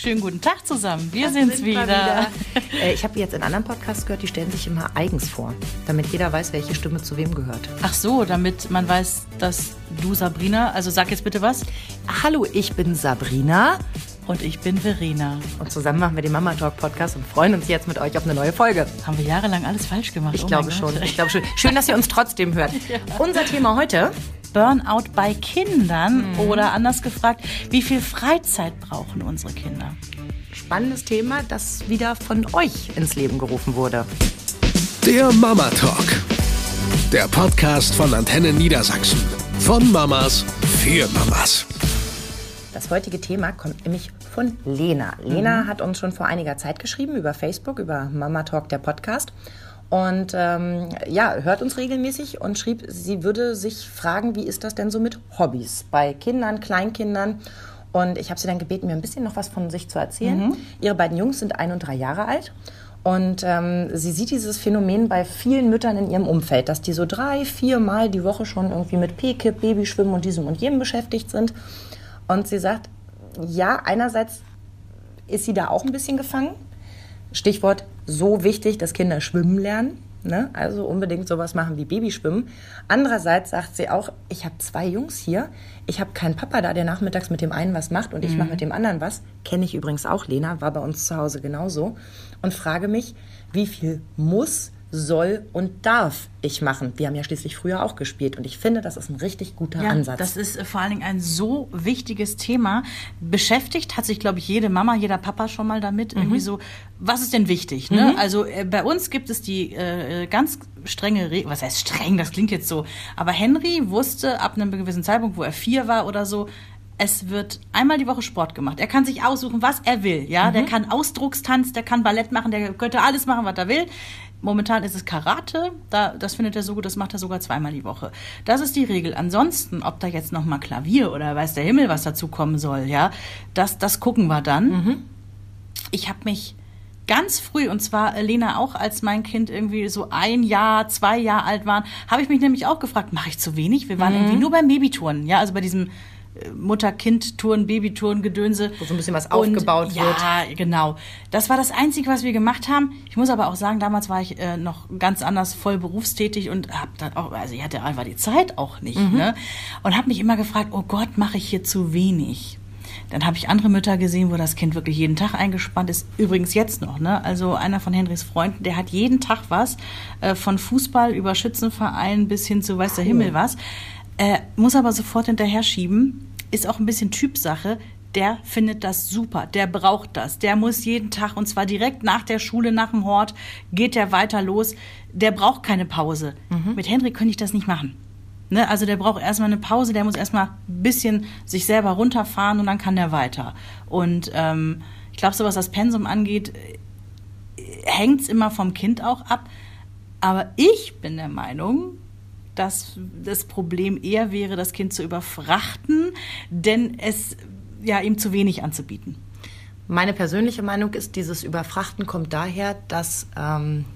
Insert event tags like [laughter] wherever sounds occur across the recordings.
Schönen guten Tag zusammen. Wir Das sind's sind wir wieder. [laughs] Äh, Ich habe jetzt in anderen Podcasts gehört, die stellen sich immer eigens vor, damit jeder weiß, welche Stimme zu wem gehört. Ach so, damit man weiß, dass du Sabrina, also sag jetzt bitte was. Hallo, ich bin Sabrina Und ich bin Verena. und zusammen machen wir den Mama Talk Podcast und freuen uns jetzt mit euch auf eine neue Folge. Haben wir jahrelang alles falsch gemacht? Ich Oh glaube schon. Ich glaube schon. Schön, dass ihr uns trotzdem hört. [laughs] Unser Thema heute. Burnout bei Kindern oder anders gefragt, wie viel Freizeit brauchen unsere Kinder? Spannendes Thema, das wieder von euch ins Leben gerufen wurde. Der Mama Talk. Der Podcast von Antenne Niedersachsen. Von Mamas für Mamas. Das heutige Thema kommt nämlich von Lena. Lena hat uns schon vor einiger Zeit geschrieben über Facebook, über Mama Talk, der Podcast. Und ähm, ja, hört uns regelmäßig und schrieb, sie würde sich fragen, wie ist das denn so mit Hobbys bei Kindern, Kleinkindern? Und ich habe sie dann gebeten, mir ein bisschen noch was von sich zu erzählen. Ihre beiden Jungs sind ein und drei Jahre alt. Und ähm, sie sieht dieses Phänomen bei vielen Müttern in ihrem Umfeld, dass die so drei, vier Mal die Woche schon irgendwie mit P-Kip, Babyschwimmen und diesem und jenem beschäftigt sind. Und sie sagt, ja, einerseits ist sie da auch ein bisschen gefangen. Stichwort so wichtig, dass Kinder schwimmen lernen. Ne? Also unbedingt sowas machen wie Babyschwimmen. Andererseits sagt sie auch, ich habe zwei Jungs hier. Ich habe keinen Papa da, der nachmittags mit dem einen was macht und ich mache mit dem anderen was. Kenne ich übrigens auch, Lena, war bei uns zu Hause genauso. Und frage mich, wie viel muss, soll und darf ich machen? Wir haben ja schließlich früher auch gespielt und ich finde, das ist ein richtig guter Ja, Ansatz. das ist äh, vor allen Dingen ein so wichtiges Thema. Beschäftigt hat sich, glaube ich, jede Mama, jeder Papa schon mal damit. Mhm. Irgendwie so, was ist denn wichtig? Ne? Also äh, bei uns gibt es die äh, ganz strenge Regel, was heißt streng, das klingt jetzt so. Aber Henry wusste ab einem gewissen Zeitpunkt, wo er vier war oder so, es wird einmal die Woche Sport gemacht. Er kann sich aussuchen, was er will. Ja, Mhm. der kann Ausdruckstanz, der kann Ballett machen, der könnte alles machen, was er will. Momentan ist es Karate, da, das findet er so gut, das macht er sogar zweimal die Woche. Das ist die Regel. Ansonsten, ob da jetzt noch mal Klavier oder weiß der Himmel, was dazu kommen soll, ja, das, das gucken wir dann. Ich habe mich ganz früh, und zwar äh, Lena auch, als mein Kind irgendwie so ein Jahr, zwei Jahre alt waren, habe ich mich nämlich auch gefragt, mache ich zu wenig? Wir waren irgendwie nur beim Babytouren, ja, also bei diesem Mutter-Kind-Touren, Babytouren, Gedönse. Wo so ein bisschen was aufgebaut ja, wird. Ja, genau. Das war das Einzige, was wir gemacht haben. Ich muss aber auch sagen, damals war ich äh, noch ganz anders voll berufstätig und habe dann auch, also ich hatte einfach die Zeit auch nicht, Mhm. ne? Und habe mich immer gefragt, oh Gott, mache ich hier zu wenig? Dann habe ich andere Mütter gesehen, wo das Kind wirklich jeden Tag eingespannt ist. Übrigens jetzt noch, ne? Also einer von Henrys Freunden, der hat jeden Tag was, äh, von Fußball über Schützenverein bis hin zu weiß der Himmel was. Äh, muss aber sofort hinterher schieben. Ist auch ein bisschen Typsache. Der findet das super, der braucht das. Der muss jeden Tag, und zwar direkt nach der Schule, nach dem Hort, geht der weiter los. Der braucht keine Pause. Mit Henry könnte ich das nicht machen. Ne, also der braucht erstmal eine Pause, der muss erstmal ein bisschen sich selber runterfahren und dann kann der weiter. Und ähm, ich glaube, so was das Pensum angeht, hängt es immer vom Kind auch ab. Aber ich bin der Meinung, dass das Problem eher wäre, das Kind zu überfrachten, denn es ja ihm zu wenig anzubieten. Meine persönliche Meinung ist, dieses Überfrachten kommt daher, dass ähm,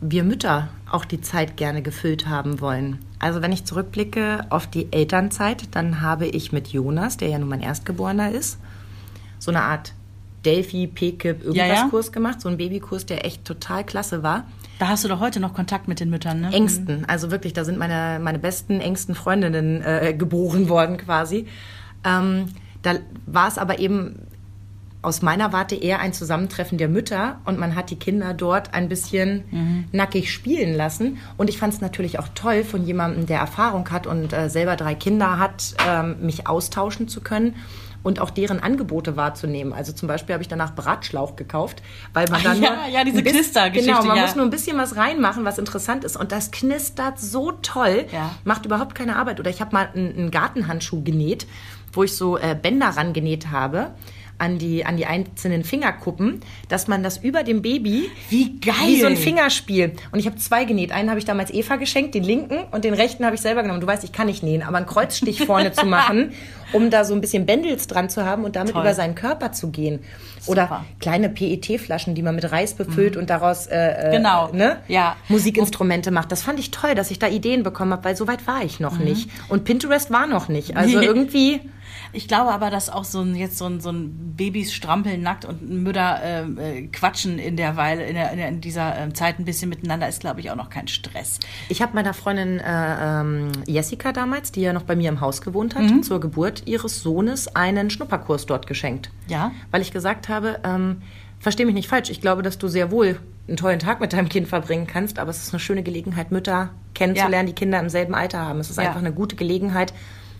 wir Mütter auch die Zeit gerne gefüllt haben wollen. Also wenn ich zurückblicke auf die Elternzeit, dann habe ich mit Jonas, der ja nun mein Erstgeborener ist, so eine Art Delphi, P-Kip, irgendwas Ja, ja. Kurs gemacht, so ein Babykurs, der echt total klasse war. Da hast du doch heute noch Kontakt mit den Müttern, ne? Ängsten. Also wirklich, da sind meine, meine besten, engsten Freundinnen äh, geboren worden quasi. Ähm, da war es aber eben aus meiner Warte eher ein Zusammentreffen der Mütter und man hat die Kinder dort ein bisschen nackig spielen lassen. Und ich fand es natürlich auch toll, von jemandem, der Erfahrung hat und äh, selber drei Kinder hat, ähm, mich austauschen zu können und auch deren Angebote wahrzunehmen. Also zum Beispiel habe ich danach Bratschlauch gekauft, weil man Ach dann ja, ja, diese Knistergeschichte, Genau, man ja. muss nur ein bisschen was reinmachen, was interessant ist. Und das knistert so toll, Ja. macht überhaupt keine Arbeit. Oder ich habe mal einen, einen Gartenhandschuh genäht, wo ich so äh, Bänder rangenäht habe an die, an die einzelnen Fingerkuppen, dass man das über dem Baby Wie geil! wie so ein Fingerspiel. Und ich habe zwei genäht. Einen habe ich damals Eva geschenkt, den linken, und den rechten habe ich selber genommen. Du weißt, ich kann nicht nähen, aber einen Kreuzstich vorne zu machen, [laughs] um da so ein bisschen Bändels dran zu haben und damit Toll. über seinen Körper zu gehen. Super. Oder kleine PET-Flaschen, die man mit Reis befüllt und daraus äh, äh, Genau. ne? Ja. Musikinstrumente macht. Das fand ich toll, dass ich da Ideen bekommen habe, weil so weit war ich noch nicht. Und Pinterest war noch nicht. Also irgendwie [laughs] Ich glaube aber, dass auch so ein, jetzt so ein, so ein Babys strampeln nackt und Mütter äh, äh, quatschen in der Weile, in, der, in, der, in dieser äh, Zeit ein bisschen miteinander ist, glaube ich, auch noch kein Stress. Ich habe meiner Freundin äh, ähm, Jessica damals, die ja noch bei mir im Haus gewohnt hat, Mhm. zur Geburt ihres Sohnes einen Schnupperkurs dort geschenkt. Ja? Weil ich gesagt habe, ähm, versteh mich nicht falsch, ich glaube, dass du sehr wohl einen tollen Tag mit deinem Kind verbringen kannst, aber es ist eine schöne Gelegenheit, Mütter kennenzulernen, Ja. die Kinder im selben Alter haben. Es ist Ja. einfach eine gute Gelegenheit,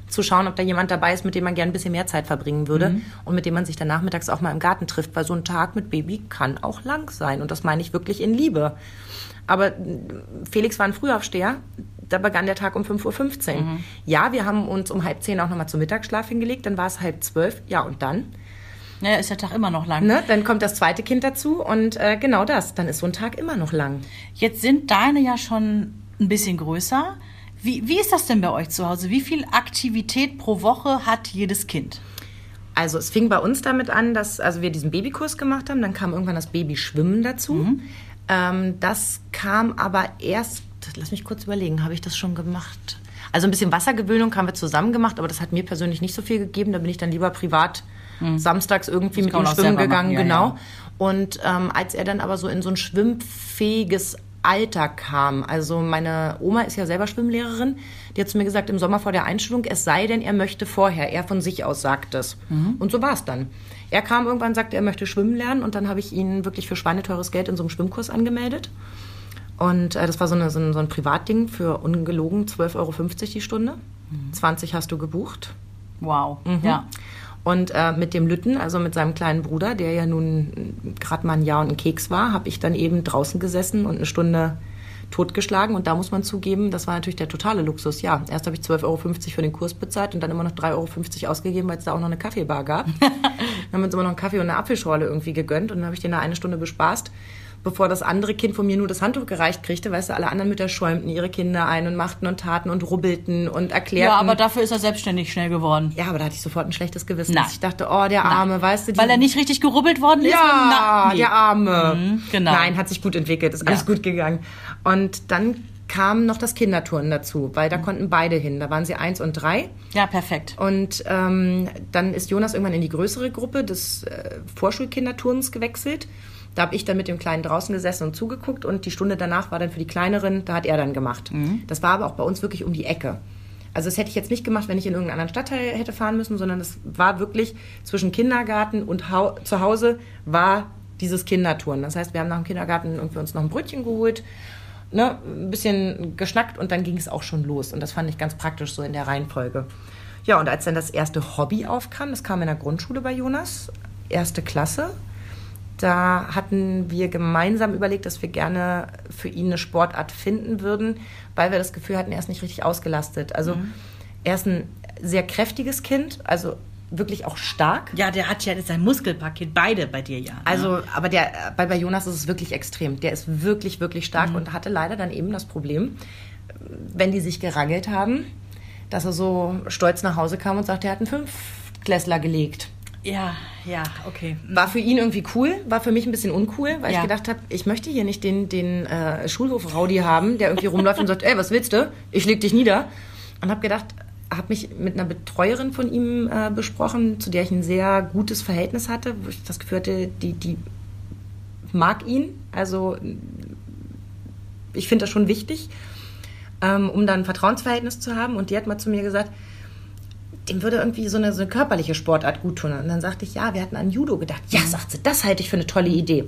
zu schauen, ob da jemand dabei ist, mit dem man gerne ein bisschen mehr Zeit verbringen würde Mhm. und mit dem man sich dann nachmittags auch mal im Garten trifft, weil so ein Tag mit Baby kann auch lang sein und das meine ich wirklich in Liebe. Aber äh, Felix war ein Frühaufsteher, da begann der Tag um 5.15 Uhr. Mhm. Ja, wir haben uns um halb zehn auch nochmal zum Mittagsschlaf hingelegt, dann war es halb zwölf, ja und dann? Naja, ist der Tag immer noch lang. Ne? Dann kommt das zweite Kind dazu und äh, genau das, dann ist so ein Tag immer noch lang. Jetzt sind deine ja schon ein bisschen größer. Wie, wie ist das denn bei euch zu Hause? Wie viel Aktivität pro Woche hat jedes Kind? Also es fing bei uns damit an, dass also wir diesen Babykurs gemacht haben, dann kam irgendwann das Babyschwimmen dazu. Ähm, das kam aber erst, lass mich kurz überlegen, habe ich das schon gemacht? Also ein bisschen Wassergewöhnung haben wir zusammen gemacht, aber das hat mir persönlich nicht so viel gegeben. Da bin ich dann lieber privat samstags irgendwie Das mit ihm schwimmen gegangen, ja, genau. ja. Und ähm, als er dann aber so in so ein schwimmfähiges Alter kam, also meine Oma ist ja selber Schwimmlehrerin, die hat zu mir gesagt, im Sommer vor der Einschulung, es sei denn, er möchte vorher, er von sich aus sagt es. Und so war es dann. Er kam irgendwann, sagte, er möchte schwimmen lernen und dann habe ich ihn wirklich für schweineteures Geld in so einem Schwimmkurs angemeldet. Und äh, das war so, eine, so, ein, so ein Privatding für ungelogen 12,50 Euro die Stunde. 20 hast du gebucht. Wow. Mhm. Ja. Und äh, mit dem Lütten, also mit seinem kleinen Bruder, der ja nun gerade mal ein Jahr und ein Keks war, habe ich dann eben draußen gesessen und eine Stunde totgeschlagen. Und da muss man zugeben, das war natürlich der totale Luxus. Ja, erst habe ich 12,50 Euro für den Kurs bezahlt und dann immer noch 3,50 Euro ausgegeben, weil es da auch noch eine Kaffeebar gab. [laughs] dann haben wir uns immer noch einen Kaffee und eine Apfelschorle irgendwie gegönnt und dann habe ich den da eine Stunde bespaßt. Bevor das andere Kind von mir nur das Handtuch gereicht kriegte, weißt du, alle anderen Mütter schäumten ihre Kinder ein und machten und taten und rubbelten und erklärten. ja, aber dafür ist er selbstständig schnell geworden. Ja, aber da hatte ich sofort ein schlechtes Gewissen. Nein. Ich dachte, oh, der Arme, weißt du. die- Weil er nicht richtig gerubbelt worden ist? Ja, nee. der Arme. Mhm, genau. Nein, hat sich gut entwickelt, ist alles Ja. gut gegangen. Und dann kam noch das Kinderturnen dazu, weil Mhm. da konnten beide hin. Da waren sie eins und drei. Ja, perfekt. Und ähm, dann ist Jonas irgendwann in die größere Gruppe des äh, Vorschulkinderturnens gewechselt. Da habe ich dann mit dem Kleinen draußen gesessen und zugeguckt und die Stunde danach war dann für die Kleineren, da hat er dann gemacht. Das war aber auch bei uns wirklich um die Ecke. Also das hätte ich jetzt nicht gemacht, wenn ich in irgendeinen anderen Stadtteil hätte fahren müssen, sondern es war wirklich zwischen Kindergarten und Hau zu Hause war dieses Kinderturnen. Das heißt, wir haben nach dem Kindergarten irgendwie uns noch ein Brötchen geholt, ne, ein bisschen geschnackt und dann ging es auch schon los. Und das fand ich ganz praktisch so in der Reihenfolge. Ja, und als dann das erste Hobby aufkam, das kam in der Grundschule bei Jonas, erste Klasse, da hatten wir gemeinsam überlegt, dass wir gerne für ihn eine Sportart finden würden, weil wir das Gefühl hatten, er ist nicht richtig ausgelastet. Also er ist ein sehr kräftiges Kind, also wirklich auch stark. Ja, der hat ja sein Muskelpaket, beide bei dir ja. ne? Also, aber der, bei, bei Jonas ist es wirklich extrem. Der ist wirklich, wirklich stark und hatte leider dann eben das Problem, wenn die sich gerangelt haben, dass er so stolz nach Hause kam und sagte, er hat einen Fünfklässler gelegt. Ja, ja, okay. War für ihn irgendwie cool, war für mich ein bisschen uncool, weil Ja. ich gedacht habe, ich möchte hier nicht den, den äh, Schulhof-Raudi haben, der irgendwie rumläuft und sagt, ey, was willst du? Ich leg dich nieder. Und habe gedacht, habe mich mit einer Betreuerin von ihm äh, besprochen, zu der ich ein sehr gutes Verhältnis hatte, wo ich das Gefühl hatte, die, die mag ihn. Also ich finde das schon wichtig, ähm, um dann ein Vertrauensverhältnis zu haben. Und die hat mal zu mir gesagt, dem würde irgendwie so eine, so eine körperliche Sportart gut tun. Und dann sagte ich, ja, wir hatten an Judo gedacht. Ja, sagt sie, das halte ich für eine tolle Idee.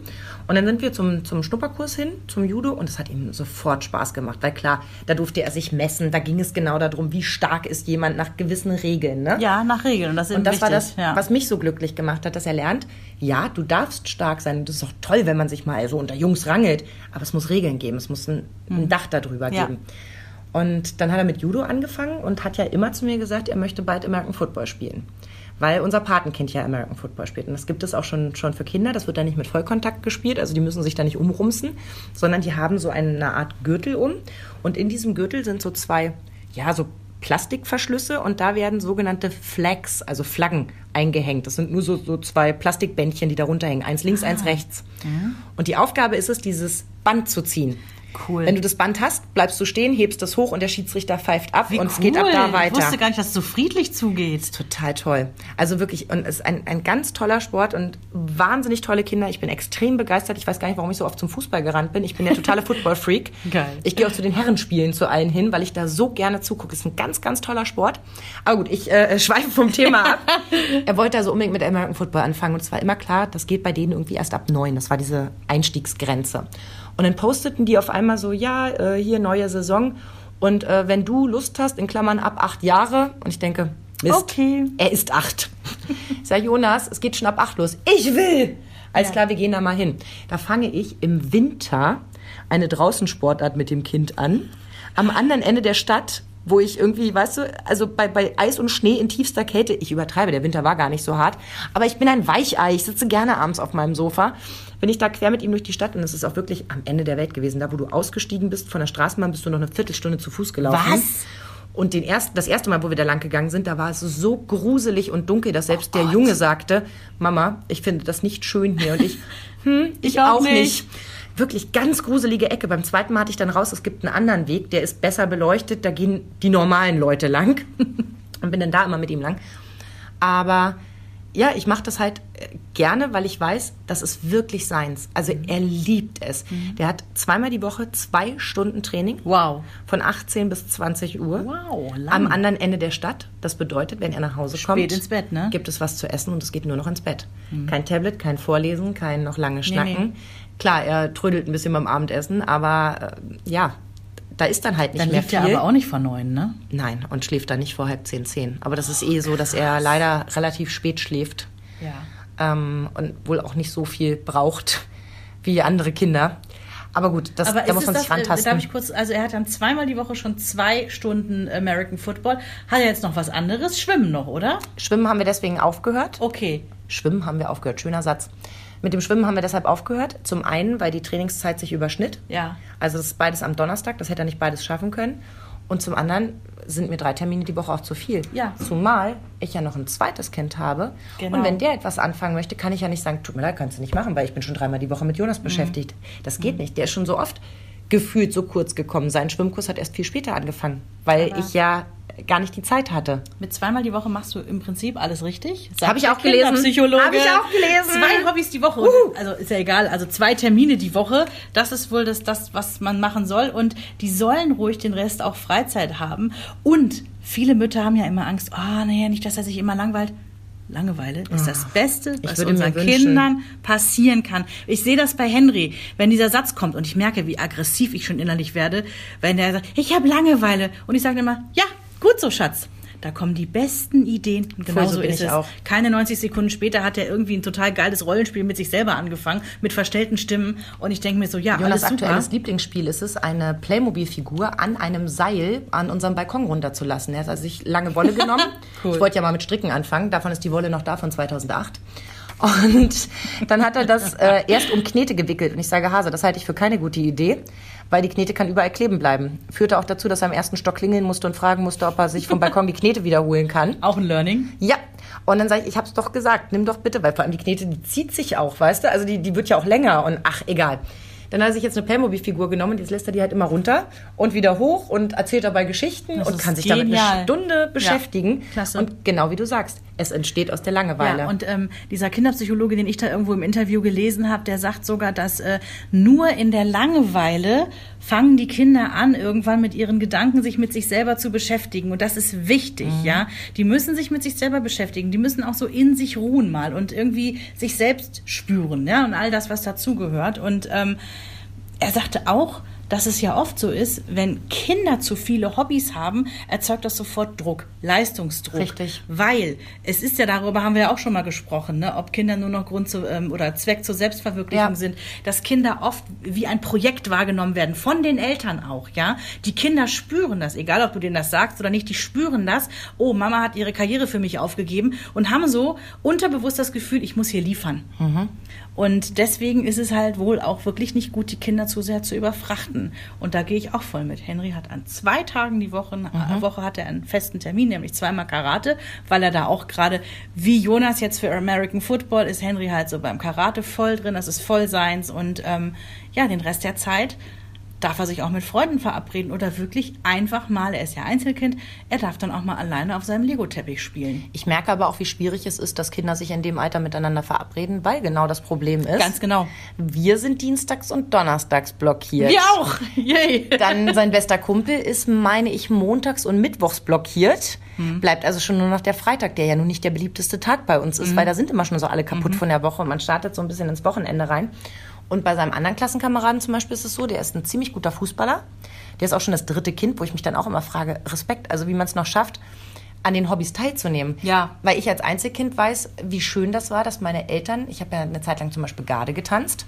Und dann sind wir zum, zum Schnupperkurs hin, zum Judo, und es hat ihm sofort Spaß gemacht. Weil klar, da durfte er sich messen, da ging es genau darum, wie stark ist jemand nach gewissen Regeln. Ne? Ja, nach Regeln. Und das, Und das wichtig. war das, ja. was mich so glücklich gemacht hat, dass er lernt, ja, du darfst stark sein. Das ist auch toll, wenn man sich mal so unter Jungs rangelt. Aber es muss Regeln geben, es muss ein, ein Dach darüber Mhm. Ja. geben. Und dann hat er mit Judo angefangen und hat ja immer zu mir gesagt, er möchte bald American Football spielen. Weil unser Patenkind ja American Football spielt. Und das gibt es auch schon, schon für Kinder. Das wird da nicht mit Vollkontakt gespielt. Also die müssen sich da nicht umrumsen, sondern die haben so eine Art Gürtel um. Und in diesem Gürtel sind so zwei, ja, so Plastikverschlüsse und da werden sogenannte Flags, also Flaggen, eingehängt. Das sind nur so, so zwei Plastikbändchen, die darunter hängen. Eins links, eins rechts. Und die Aufgabe ist es, dieses Band zu ziehen. Cool. Wenn du das Band hast, bleibst du stehen, hebst es hoch und der Schiedsrichter pfeift ab Wie und cool. es geht ab da weiter. Ich wusste gar nicht, dass es so friedlich zugeht. Total toll. Also wirklich, und es ist ein, ein ganz toller Sport und wahnsinnig tolle Kinder. Ich bin extrem begeistert. Ich weiß gar nicht, warum ich so oft zum Fußball gerannt bin. Ich bin der totale [laughs] Football-Freak. Geil. Ich gehe auch zu den Herrenspielen zu allen hin, weil ich da so gerne zugucke. Es ist ein ganz, ganz toller Sport. Aber gut, ich äh, schweife vom Thema [laughs] ab. er wollte also unbedingt mit American Football anfangen und es war immer klar, das geht bei denen irgendwie erst ab neun. Das war diese Einstiegsgrenze. Und dann posteten die auf einmal so, ja, äh, hier neue Saison. Und äh, wenn du Lust hast, in Klammern ab acht Jahre, und ich denke, Mist, Okay. er ist acht. [laughs] Ich sag, Jonas, es geht schon ab acht los. Ich will! Alles klar, wir gehen da mal hin. Da fange ich im Winter eine Draußensportart mit dem Kind an. Am anderen Ende der Stadt, wo ich irgendwie, weißt du, also bei, bei Eis und Schnee in tiefster Kälte, ich übertreibe, der Winter war gar nicht so hart, aber ich bin ein Weichei, ich sitze gerne abends auf meinem Sofa, bin ich da quer mit ihm durch die Stadt und es ist auch wirklich am Ende der Welt gewesen. Da, wo du ausgestiegen bist von der Straßenbahn, bist du noch eine Viertelstunde zu Fuß gelaufen. Was? Und den ersten, das erste Mal, wo wir da lang gegangen sind, da war es so gruselig und dunkel, dass selbst der Junge sagte, Mama, ich finde das nicht schön hier. Und ich, [laughs] hm, ich, auch auch nicht. nicht. Wirklich ganz gruselige Ecke. Beim zweiten Mal hatte ich dann raus, es gibt einen anderen Weg, der ist besser beleuchtet, da gehen die normalen Leute lang. [laughs] und bin dann da immer mit ihm lang. Aber ja, ich mache das halt äh, gerne, weil ich weiß, das ist wirklich seins. Also er liebt es. Der hat zweimal die Woche zwei Stunden Training. Wow. Von 18 bis 20 Uhr. Wow, lang. Am anderen Ende der Stadt. Das bedeutet, wenn er nach Hause Spät kommt, ins Bett, ne? gibt es was zu essen und es geht nur noch ins Bett. Kein Tablet, kein Vorlesen, kein noch lange Schnacken. nee. Klar, er trödelt ein bisschen beim Abendessen, aber äh, ja, da ist dann halt nicht Dann mehr liegt viel. er aber auch nicht vor neun, ne? Nein, und schläft dann nicht vor halb zehn, zehn. Aber das ist eh so, dass er leider relativ spät schläft Ja. ähm, und wohl auch nicht so viel braucht [laughs] wie andere Kinder. Aber gut, das, Aber da muss man das, sich äh, rantasten. darf ich kurz, also er hat dann zweimal die Woche schon zwei Stunden American Football. Hat er jetzt noch was anderes? Schwimmen noch, oder? Schwimmen haben wir deswegen aufgehört. Okay. Schwimmen haben wir aufgehört. Schöner Satz. Mit dem Schwimmen haben wir deshalb aufgehört. Zum einen, weil die Trainingszeit sich überschnitt. Ja. Also das ist beides am Donnerstag, das hätte er nicht beides schaffen können. Und zum anderen sind mir drei Termine die Woche auch zu viel. Ja. Zumal ich ja noch ein zweites Kind habe. Genau. Und wenn der etwas anfangen möchte, kann ich ja nicht sagen, tut mir leid, kannst du nicht machen, weil ich bin schon dreimal die Woche mit Mhm. Jonas beschäftigt. Das geht nicht. Der ist schon so oft gefühlt so kurz gekommen. Sein Schwimmkurs hat erst viel später angefangen, weil Aber- ich ja gar nicht die Zeit hatte. Mit zweimal die Woche machst du im Prinzip alles richtig. Sagt Hab ich auch gelesen. Kinderpsychologe. Hab ich auch gelesen. Zwei Hobbys die Woche. Also ist ja egal. Also zwei Termine die Woche. Das ist wohl das, das, was man machen soll. Und die sollen ruhig den Rest auch Freizeit haben. Und viele Mütter haben ja immer Angst. Ah, naja, nicht, dass er sich immer langweilt. Langeweile ist das Beste, was Ah, würde mir unseren. Kindern passieren kann. Ich sehe das bei Henry, wenn dieser Satz kommt und ich merke, wie aggressiv ich schon innerlich werde, wenn der sagt, ich habe Langeweile. Und ich sage immer, ja, gut so, Schatz. Da kommen die besten Ideen. Genau so ist ich es. auch. Keine 90 Sekunden später hat er irgendwie ein total geiles Rollenspiel mit sich selber angefangen, mit verstellten Stimmen. Und ich denke mir so, ja, Jonas alles super. aktuelles Lieblingsspiel ist es, eine Playmobil-Figur an einem Seil an unserem Balkon runterzulassen. Er hat also sich lange Wolle [laughs] genommen. Cool. Ich wollte ja mal mit Stricken anfangen. Davon ist die Wolle noch da von 2008. Und dann hat er das [laughs] äh, erst um Knete gewickelt. Und ich sage, Hase, das halte ich für keine gute Idee, weil die Knete kann überall kleben bleiben. Führte auch dazu, dass er am ersten Stock klingeln musste und fragen musste, ob er sich vom Balkon die Knete wiederholen kann. [laughs] Auch ein Learning. Ja. Und dann sage ich, ich habe es doch gesagt, nimm doch bitte, weil vor allem die Knete, die zieht sich auch, weißt du? Also die, die wird ja auch länger und ach, egal. Dann hat er sich jetzt eine Playmobil-Figur genommen und jetzt lässt er die halt immer runter und wieder hoch und erzählt dabei Geschichten Das und kann sich damit eine genial. Stunde beschäftigen. klasse. Und genau wie du sagst, es entsteht aus der Langeweile. Ja, und ähm, dieser Kinderpsychologe, den ich da irgendwo im Interview gelesen habe, der sagt sogar, dass äh, nur in der Langeweile fangen die Kinder an, irgendwann mit ihren Gedanken sich mit sich selber zu beschäftigen. Und das ist wichtig, ja. Die müssen sich mit sich selber beschäftigen. Die müssen auch so in sich ruhen mal und irgendwie sich selbst spüren, ja, und all das, was dazugehört. Und ähm, er sagte auch, dass es ja oft so ist, wenn Kinder zu viele Hobbys haben, erzeugt das sofort Druck, Leistungsdruck. Richtig. Weil es ist ja, darüber haben wir ja auch schon mal gesprochen, ne, ob Kinder nur noch Grund zu, ähm, oder Zweck zur Selbstverwirklichung Ja. sind, dass Kinder oft wie ein Projekt wahrgenommen werden, von den Eltern auch, ja. Die Kinder spüren das, egal ob du denen das sagst oder nicht, die spüren das, oh, Mama hat ihre Karriere für mich aufgegeben und haben so unterbewusst das Gefühl, ich muss hier liefern. Und deswegen ist es halt wohl auch wirklich nicht gut, die Kinder zu sehr zu überfrachten. Und da gehe ich auch voll mit. Henry hat an zwei Tagen die Woche, äh, Woche hat er einen festen Termin, nämlich zweimal Karate, weil er da auch gerade, wie Jonas jetzt für American Football, ist Henry halt so beim Karate voll drin, das ist voll seins. Und ähm, ja, den Rest der Zeit darf er sich auch mit Freunden verabreden oder wirklich einfach mal, er ist ja Einzelkind, er darf dann auch mal alleine auf seinem Lego-Teppich spielen. Ich merke aber auch, wie schwierig es ist, dass Kinder sich in dem Alter miteinander verabreden, weil genau das Problem ist. Ganz genau. Wir sind dienstags und donnerstags blockiert. Wir auch! [laughs] Yay! Dann sein bester Kumpel ist, meine ich, montags und mittwochs blockiert. Mhm. Bleibt also schon nur noch der Freitag, der ja nun nicht der beliebteste Tag bei uns ist, mhm. weil da sind immer schon so alle kaputt mhm. von der Woche und man startet so ein bisschen ins Wochenende rein. Und bei seinem anderen Klassenkameraden zum Beispiel ist es so, der ist ein ziemlich guter Fußballer. Der ist auch schon das dritte Kind, wo ich mich dann auch immer frage, Respekt, also wie man es noch schafft, an den Hobbys teilzunehmen. Ja. Weil ich als Einzelkind weiß, wie schön das war, dass meine Eltern, ich habe ja eine Zeit lang zum Beispiel Garde getanzt,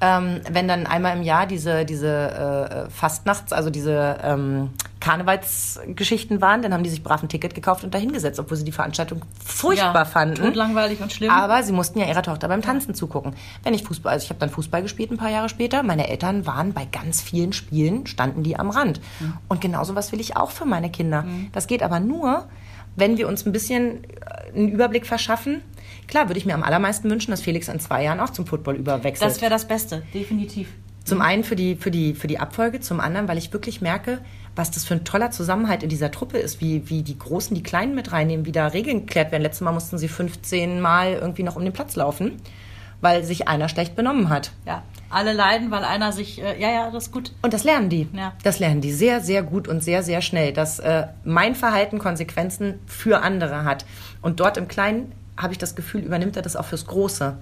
ähm, wenn dann einmal im Jahr diese, diese äh, Fastnachts, also diese ähm, Karnevalsgeschichten waren, dann haben die sich brav ein Ticket gekauft und dahin gesetzt, obwohl sie die Veranstaltung furchtbar ja, fanden. langweilig und schlimm. Aber sie mussten ja ihrer Tochter beim Tanzen ja. zugucken. Wenn ich Fußball, also ich habe dann Fußball gespielt ein paar Jahre später. Meine Eltern waren bei ganz vielen Spielen, standen die am Rand. Mhm. Und genauso was will ich auch für meine Kinder. Mhm. Das geht aber nur, wenn wir uns ein bisschen äh, einen Überblick verschaffen. Klar, würde ich mir am allermeisten wünschen, dass Felix in zwei Jahren auch zum Football überwechselt. Das wäre das Beste, definitiv. Zum einen für die, für, die, für die Abfolge, zum anderen, weil ich wirklich merke, was das für ein toller Zusammenhalt in dieser Truppe ist, wie, wie die Großen die Kleinen mit reinnehmen, wie da Regeln geklärt werden. Letztes Mal mussten sie 15 Mal irgendwie noch um den Platz laufen, weil sich einer schlecht benommen hat. Ja, alle leiden, weil einer sich, äh, ja, ja, das ist gut. Und das lernen die. Ja. Das lernen die sehr, sehr gut und sehr, sehr schnell, dass äh, mein Verhalten Konsequenzen für andere hat. Und dort im Kleinen habe ich das Gefühl, übernimmt er das auch fürs Große.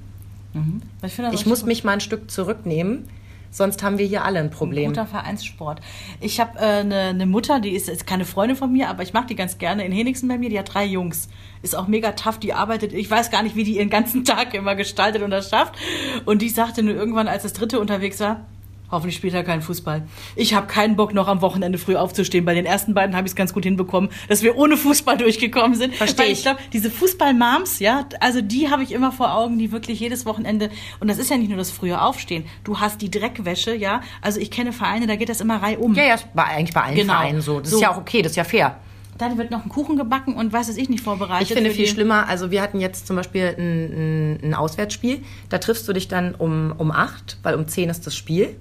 Mhm. Ich, ich muss mich mal ein Stück zurücknehmen Sonst haben wir hier alle ein Problem. Ein guter Vereinssport. Ich habe eine äh, ne, ne Mutter, die ist, ist keine Freundin von mir, aber ich mag die ganz gerne in Henigsen bei mir. Die hat drei Jungs. Ist auch mega tough. Die arbeitet, ich weiß gar nicht, wie die ihren ganzen [laughs] Tag immer gestaltet und das schafft. Und die sagte nur irgendwann, als das dritte unterwegs war, Hoffentlich spielt er keinen Fußball. Ich habe keinen Bock, noch am Wochenende früh aufzustehen. Bei den ersten beiden habe ich es ganz gut hinbekommen, dass wir ohne Fußball [laughs] durchgekommen sind. Verstehe ich. ich glaube, diese Fußball-Moms, ja, also die habe ich immer vor Augen, die wirklich jedes Wochenende, und das ist ja nicht nur das frühe Aufstehen, du hast die Dreckwäsche, ja. Also ich kenne Vereine, da geht das immer reihum. Ja, ja, war eigentlich bei allen genau. Vereinen so. Das so. ist ja auch okay, das ist ja fair dann wird noch ein Kuchen gebacken und was ist ich nicht vorbereitet. Ich finde viel schlimmer, also wir hatten jetzt zum Beispiel ein, ein, ein, Auswärtsspiel, da triffst du dich dann um, um acht, weil um zehn ist das Spiel.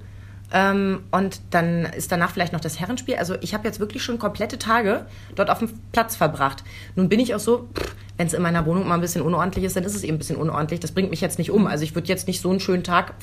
Ähm, und dann ist danach vielleicht noch das Herrenspiel. Also ich habe jetzt wirklich schon komplette Tage dort auf dem Platz verbracht. Nun bin ich auch so, wenn es in meiner Wohnung mal ein bisschen unordentlich ist, dann ist es eben ein bisschen unordentlich. Das bringt mich jetzt nicht um. Also ich würde jetzt nicht so einen schönen Tag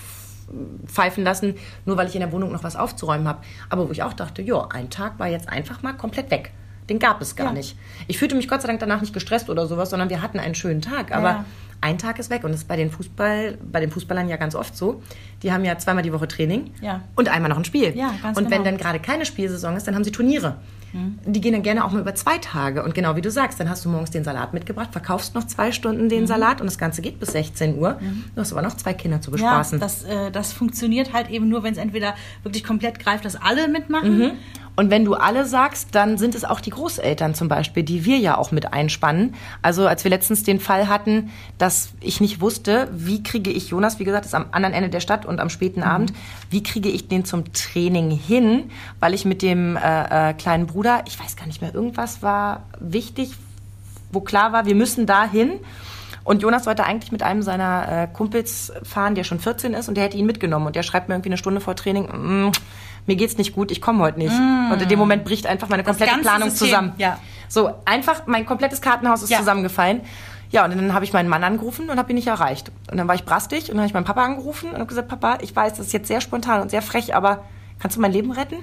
pfeifen lassen, nur weil ich in der Wohnung noch was aufzuräumen habe. Aber wo ich auch dachte, ja, ein Tag war jetzt einfach mal komplett weg. Den gab es gar ja. nicht. Ich fühlte mich Gott sei Dank danach nicht gestresst oder sowas, sondern wir hatten einen schönen Tag. Aber ja ein Tag ist weg. Und das ist bei den, Fußball, bei den Fußballern ja ganz oft so. Die haben ja zweimal die Woche Training ja. und einmal noch ein Spiel. Und genau. wenn dann gerade keine Spielsaison ist, dann haben sie Turniere. Mhm. Die gehen dann gerne auch mal über zwei Tage. Und genau wie du sagst, dann hast du morgens den Salat mitgebracht, verkaufst noch zwei Stunden den mhm. Salat und das Ganze geht bis 16 Uhr. Mhm. Du hast aber noch zwei Kinder zu bespaßen. Ja, das, äh, das funktioniert halt eben nur, wenn es entweder wirklich komplett greift, dass alle mitmachen. Mhm. Und wenn du alle sagst, dann sind es auch die Großeltern zum Beispiel, die wir ja auch mit einspannen. Also als wir letztens den Fall hatten, dass ich nicht wusste, wie kriege ich Jonas, wie gesagt, ist am anderen Ende der Stadt und am späten mhm. Abend, wie kriege ich den zum Training hin, weil ich mit dem äh, äh, kleinen Bruder, ich weiß gar nicht mehr, irgendwas war wichtig, wo klar war, wir müssen da hin. Und Jonas sollte eigentlich mit einem seiner äh, Kumpels fahren, der schon 14 ist, und der hätte ihn mitgenommen. Und der schreibt mir irgendwie eine Stunde vor Training, mm, mir geht's nicht gut, ich komme heute nicht. Mm. Und in dem Moment bricht einfach meine komplette Planung System. zusammen. Ja. So, einfach mein komplettes Kartenhaus ist ja. zusammengefallen. Ja, und dann habe ich meinen Mann angerufen und habe ihn nicht erreicht. Und dann war ich brastig und dann habe ich meinen Papa angerufen und habe gesagt, Papa, ich weiß, das ist jetzt sehr spontan und sehr frech, aber kannst du mein Leben retten?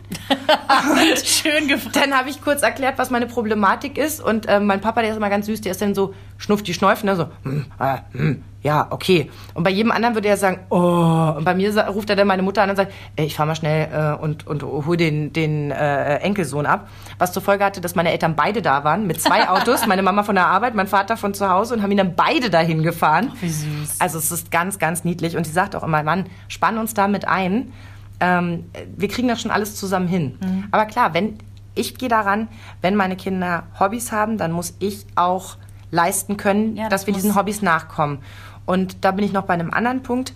[laughs] Schön gefragt. Dann habe ich kurz erklärt, was meine Problematik ist und äh, mein Papa, der ist immer ganz süß, der ist dann so schnufft die Schnäufen, ne, so, hm, äh, hm, ja, okay. Und bei jedem anderen würde er sagen, oh. Und bei mir ruft er dann meine Mutter an und sagt, ey, ich fahre mal schnell äh, und, und hol den, den äh, Enkelsohn ab. Was zur Folge hatte, dass meine Eltern beide da waren, mit zwei [laughs] Autos, meine Mama von der Arbeit, mein Vater von zu Hause und haben ihn dann beide dahin gefahren. Ach, wie süß. Also es ist ganz, ganz niedlich. Und sie sagt auch immer, Mann, spann uns da mit ein ähm, wir kriegen das schon alles zusammen hin. Mhm. Aber klar, wenn ich gehe daran, wenn meine Kinder Hobbys haben, dann muss ich auch leisten können, ja, das dass wir diesen Hobbys nachkommen. Und da bin ich noch bei einem anderen Punkt.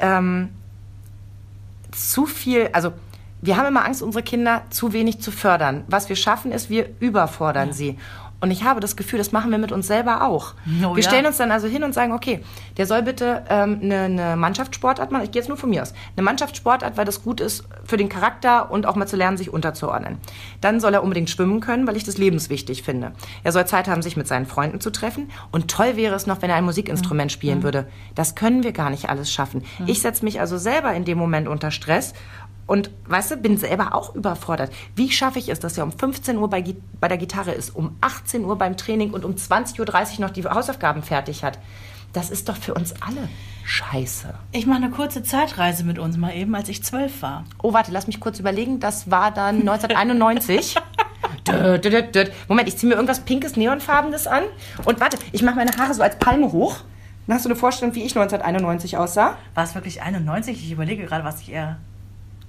Ähm, zu viel, also wir haben immer Angst, unsere Kinder zu wenig zu fördern. Was wir schaffen, ist, wir überfordern ja. sie. Und ich habe das Gefühl, das machen wir mit uns selber auch. Oh, wir ja. stellen uns dann also hin und sagen, okay, der soll bitte ähm, eine, eine Mannschaftssportart machen. Ich gehe jetzt nur von mir aus. Eine Mannschaftssportart, weil das gut ist für den Charakter und auch mal zu lernen, sich unterzuordnen. Dann soll er unbedingt schwimmen können, weil ich das lebenswichtig finde. Er soll Zeit haben, sich mit seinen Freunden zu treffen. Und toll wäre es noch, wenn er ein Musikinstrument spielen würde. Das können wir gar nicht alles schaffen. Ich setze mich also selber in dem Moment unter Stress und weißt du, bin selber auch überfordert. Wie schaffe ich es, dass er um 15 Uhr bei, bei der Gitarre ist, um 18 Uhr beim Training und um 20.30 Uhr noch die Hausaufgaben fertig hat? Das ist doch für uns alle scheiße. Ich mache eine kurze Zeitreise mit uns mal eben, als ich zwölf war. Oh, warte, lass mich kurz überlegen. Das war dann 1991. Dö, dö, dö, dö. Moment, ich ziehe mir irgendwas pinkes, neonfarbenes an. Und warte, ich mache meine Haare so als Palme hoch. Dann hast du eine Vorstellung, wie ich 1991 aussah, War es wirklich 91? Ich überlege gerade, was ich eher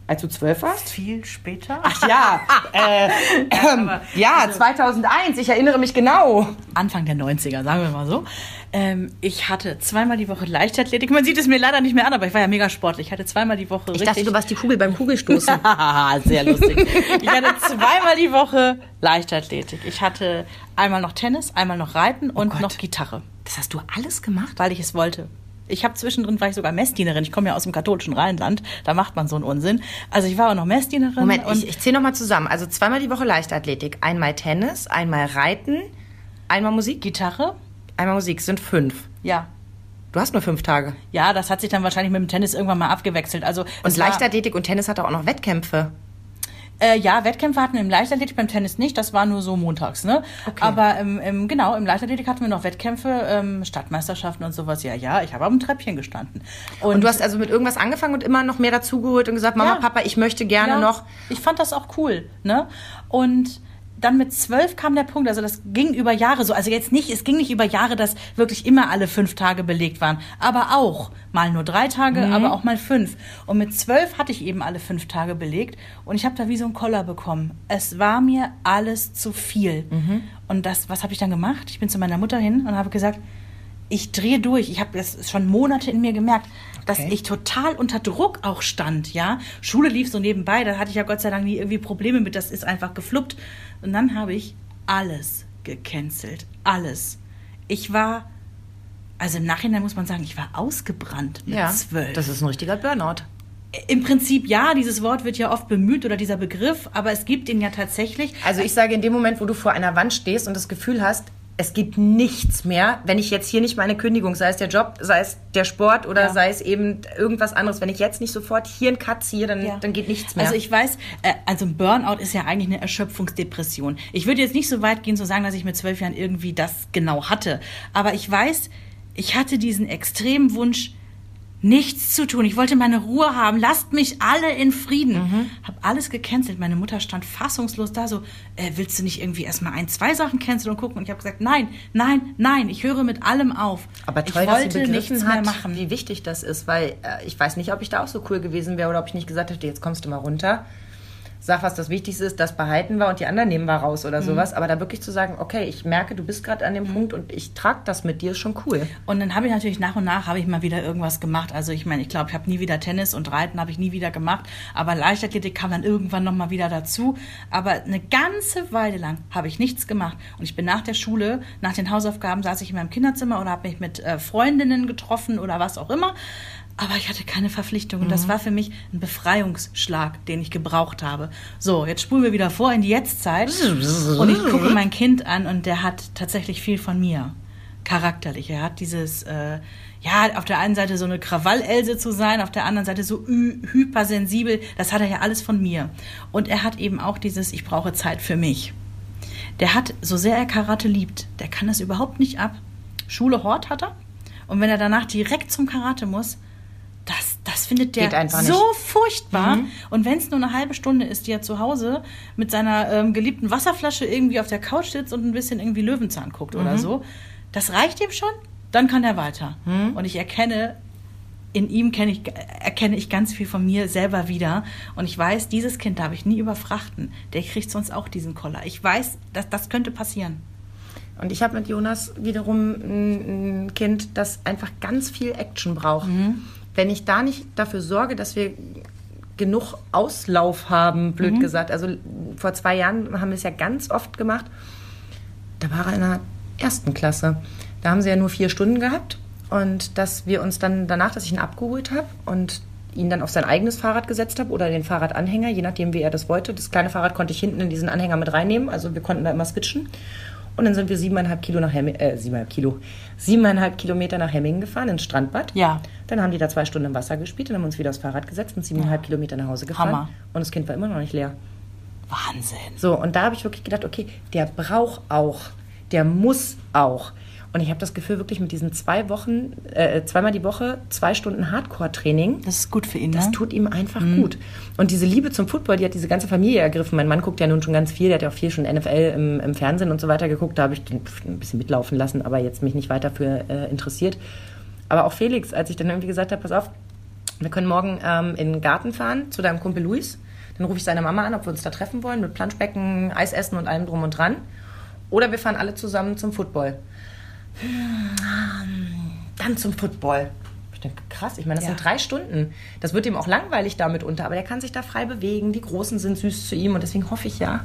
als du zwölf warst? viel später. Ach ja, [laughs] äh, ähm, ja, also- 2001, ich erinnere mich genau. Anfang der 90er, sagen wir mal so. Ähm, ich hatte zweimal die Woche Leichtathletik. Man sieht es mir leider nicht mehr an, aber ich war ja mega sportlich. Ich hatte zweimal die Woche Ich richtig... dachte, du warst die Kugel beim Kugelstoßen. [laughs] Sehr lustig. Ich hatte [laughs] zweimal die Woche Leichtathletik. Ich hatte einmal noch Tennis, einmal noch Reiten und Gott. noch Gitarre, Das hast du alles gemacht? weil ich es wollte. Ich habe zwischendrin war ich sogar Messdienerin. Ich komme ja aus dem katholischen Rheinland. Da macht man so einen Unsinn. Also ich war auch noch Messdienerin. Moment, ich, ich zähle nochmal zusammen. Also zweimal die Woche Leichtathletik. Einmal Tennis, einmal Reiten, einmal Musik. Gitarre. Einmal Musik sind fünf. Ja. Du hast nur fünf Tage. Ja, das hat sich dann wahrscheinlich mit dem Tennis irgendwann mal abgewechselt. Also Und Leichtathletik und Tennis hatte auch noch Wettkämpfe. Äh, ja, Wettkämpfe hatten wir im Leichtathletik, beim Tennis nicht, das war nur so montags, ne? Okay. Aber im, im, genau, im Leichtathletik hatten wir noch Wettkämpfe, ähm, Stadtmeisterschaften und sowas. Ja, ja, ich habe am Treppchen gestanden. Und du hast also mit irgendwas angefangen und immer noch mehr dazugeholt und gesagt, Mama, Ja. Papa, ich möchte gerne ja, noch. Ich fand das auch cool, ne? Und dann mit zwölf kam der Punkt, also das ging über Jahre so. Also jetzt nicht, es ging nicht über Jahre, dass wirklich immer alle fünf Tage belegt waren. Aber auch mal nur drei Tage, Mhm. aber auch mal fünf. Und mit zwölf hatte ich eben alle fünf Tage belegt. Und ich habe da wie so einen Koller bekommen. Es war mir alles zu viel. Mhm. Und das, was habe ich dann gemacht? Ich bin zu meiner Mutter hin und habe gesagt, ich drehe durch. Ich habe das schon Monate in mir gemerkt, dass Okay. ich total unter Druck auch stand, ja. Schule lief so nebenbei, da hatte ich ja Gott sei Dank nie irgendwie Probleme mit, das ist einfach gefluppt. Und dann habe ich alles gecancelt, alles. Ich war, also im Nachhinein muss man sagen, ich war ausgebrannt mit zwölf. das ist ein richtiger Burnout. Im Prinzip ja, dieses Wort wird ja oft bemüht oder dieser Begriff, aber es gibt ihn ja tatsächlich. Also ich sage, in dem Moment, wo du vor einer Wand stehst und das Gefühl hast, es gibt nichts mehr, wenn ich jetzt hier nicht meine Kündigung, sei es der Job, sei es der Sport oder Ja. sei es eben irgendwas anderes, wenn ich jetzt nicht sofort hier einen Cut ziehe, dann, Ja. dann geht nichts mehr. Also ich weiß, äh, also ein Burnout ist ja eigentlich eine Erschöpfungsdepression. Ich würde jetzt nicht so weit gehen zu sagen, dass ich mit zwölf Jahren irgendwie das genau hatte. Aber ich weiß, ich hatte diesen extremen Wunsch, nichts zu tun. Ich wollte meine Ruhe haben. Lasst mich alle in Frieden. Mhm. Hab alles gecancelt. Meine Mutter stand fassungslos da so, äh, willst du nicht irgendwie erstmal ein, zwei Sachen canceln und gucken? Und ich habe gesagt, nein, nein, nein, ich höre mit allem auf. Aber toll, ich dass wollte sie begriffen nichts mehr hat, machen. wie wichtig das ist, weil äh, ich weiß nicht, ob ich da auch so cool gewesen wäre oder ob ich nicht gesagt hätte, jetzt kommst du mal runter, sag, was das Wichtigste ist, das behalten wir und die anderen nehmen wir raus Mhm. oder sowas. Aber da wirklich zu sagen, okay, ich merke, du bist gerade an dem Punkt und ich trage das mit dir, ist schon cool. Und dann habe ich natürlich nach und nach habe ich mal wieder irgendwas gemacht. Also ich meine, ich glaube, ich habe nie wieder Tennis und Reiten habe ich nie wieder gemacht. Aber Leichtathletik kam dann irgendwann noch mal wieder dazu. Aber eine ganze Weile lang habe ich nichts gemacht. Und ich bin nach der Schule, nach den Hausaufgaben, saß ich in meinem Kinderzimmer oder habe mich mit äh, Freundinnen getroffen oder was auch immer. Aber ich hatte keine Verpflichtung. Und das war für mich ein Befreiungsschlag, den ich gebraucht habe. So, jetzt spulen wir wieder vor in die Jetztzeit. Und ich gucke mein Kind an und der hat tatsächlich viel von mir. Charakterlich. Er hat dieses, äh, ja, auf der einen Seite so eine Krawall-Else zu sein, auf der anderen Seite so hypersensibel. Das hat er ja alles von mir. Und er hat eben auch dieses, ich brauche Zeit für mich. Der hat, so sehr er Karate liebt, der kann das überhaupt nicht ab. Schule Hort hat er. Und wenn er danach direkt zum Karate muss, das, findet der so furchtbar. Und wenn es nur eine halbe Stunde ist, die er zu Hause mit seiner ähm, geliebten Wasserflasche irgendwie auf der Couch sitzt und ein bisschen irgendwie Löwenzahn guckt oder so, das reicht ihm schon, dann kann er weiter. Und ich erkenne, in ihm kenne ich, erkenne ich ganz viel von mir selber wieder. Und ich weiß, dieses Kind darf ich nie überfrachten. Der kriegt sonst auch diesen Koller. Ich weiß, dass das könnte passieren. Und ich habe mit Jonas wiederum ein, ein Kind, das einfach ganz viel Action braucht. Wenn ich da nicht dafür sorge, dass wir genug Auslauf haben, blöd gesagt. Also vor zwei Jahren haben wir es ja ganz oft gemacht. da war er in der ersten Klasse. Da haben sie ja nur vier Stunden gehabt und dass wir uns dann danach, dass ich ihn abgeholt habe und ihn dann auf sein eigenes Fahrrad gesetzt habe oder den Fahrradanhänger, je nachdem, wie er das wollte. Das kleine Fahrrad konnte ich hinten in diesen Anhänger mit reinnehmen, also wir konnten da immer switchen. Und dann sind wir siebeneinhalb Kilo nach Hemming, äh, siebeneinhalb Kilo, siebeneinhalb Kilometer nach Hemmingen gefahren, ins Strandbad. Ja. Dann haben die da zwei Stunden im Wasser gespielt und haben uns wieder aufs Fahrrad gesetzt und siebeneinhalb Ja. Kilometer nach Hause gefahren. Hammer. Und das Kind war immer noch nicht leer. Wahnsinn. So, und da habe ich wirklich gedacht, okay, der braucht auch, der muss auch. Und ich habe das Gefühl, wirklich mit diesen zwei Wochen, äh, zweimal die Woche, zwei Stunden Hardcore-Training, Das ist gut für ihn, das ne? tut ihm einfach gut. Und diese Liebe zum Football, die hat diese ganze Familie ergriffen. Mein Mann guckt ja nun schon ganz viel, der hat ja auch viel schon NFL im, im Fernsehen und so weiter geguckt. Da habe ich den ein bisschen mitlaufen lassen, aber jetzt mich nicht weiter für äh, interessiert. Aber auch Felix, als ich dann irgendwie gesagt habe, pass auf, wir können morgen ähm, in den Garten fahren zu deinem Kumpel Luis. Dann rufe ich seine Mama an, ob wir uns da treffen wollen, mit Planschbecken, Eis essen und allem drum und dran. Oder wir fahren alle zusammen zum Football. Hm, Dann zum Football. Ich denke, krass, ich meine, das Ja. sind drei Stunden. Das wird ihm auch langweilig damit unter, aber der kann sich da frei bewegen. Die Großen sind süß zu ihm und deswegen hoffe ich ja,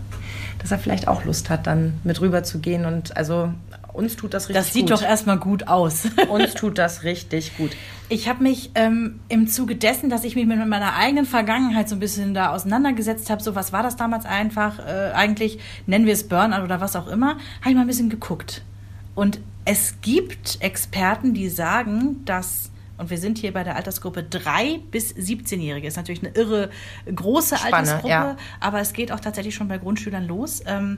dass er vielleicht auch Lust hat, dann mit rüber zu gehen. Und also uns tut das richtig Das sieht gut. doch erstmal gut aus. [laughs] uns tut das richtig gut. Ich habe mich ähm, im Zuge dessen, dass ich mich mit meiner eigenen Vergangenheit so ein bisschen da auseinandergesetzt habe, so was war das damals einfach, äh, eigentlich nennen wir es Burnout oder was auch immer, habe ich mal ein bisschen geguckt. Und es gibt Experten, die sagen, dass, und wir sind hier bei der Altersgruppe 3 bis 17-Jährige, ist natürlich eine irre große Spanne, Altersgruppe, ja. aber es geht auch tatsächlich schon bei Grundschülern los. Ähm,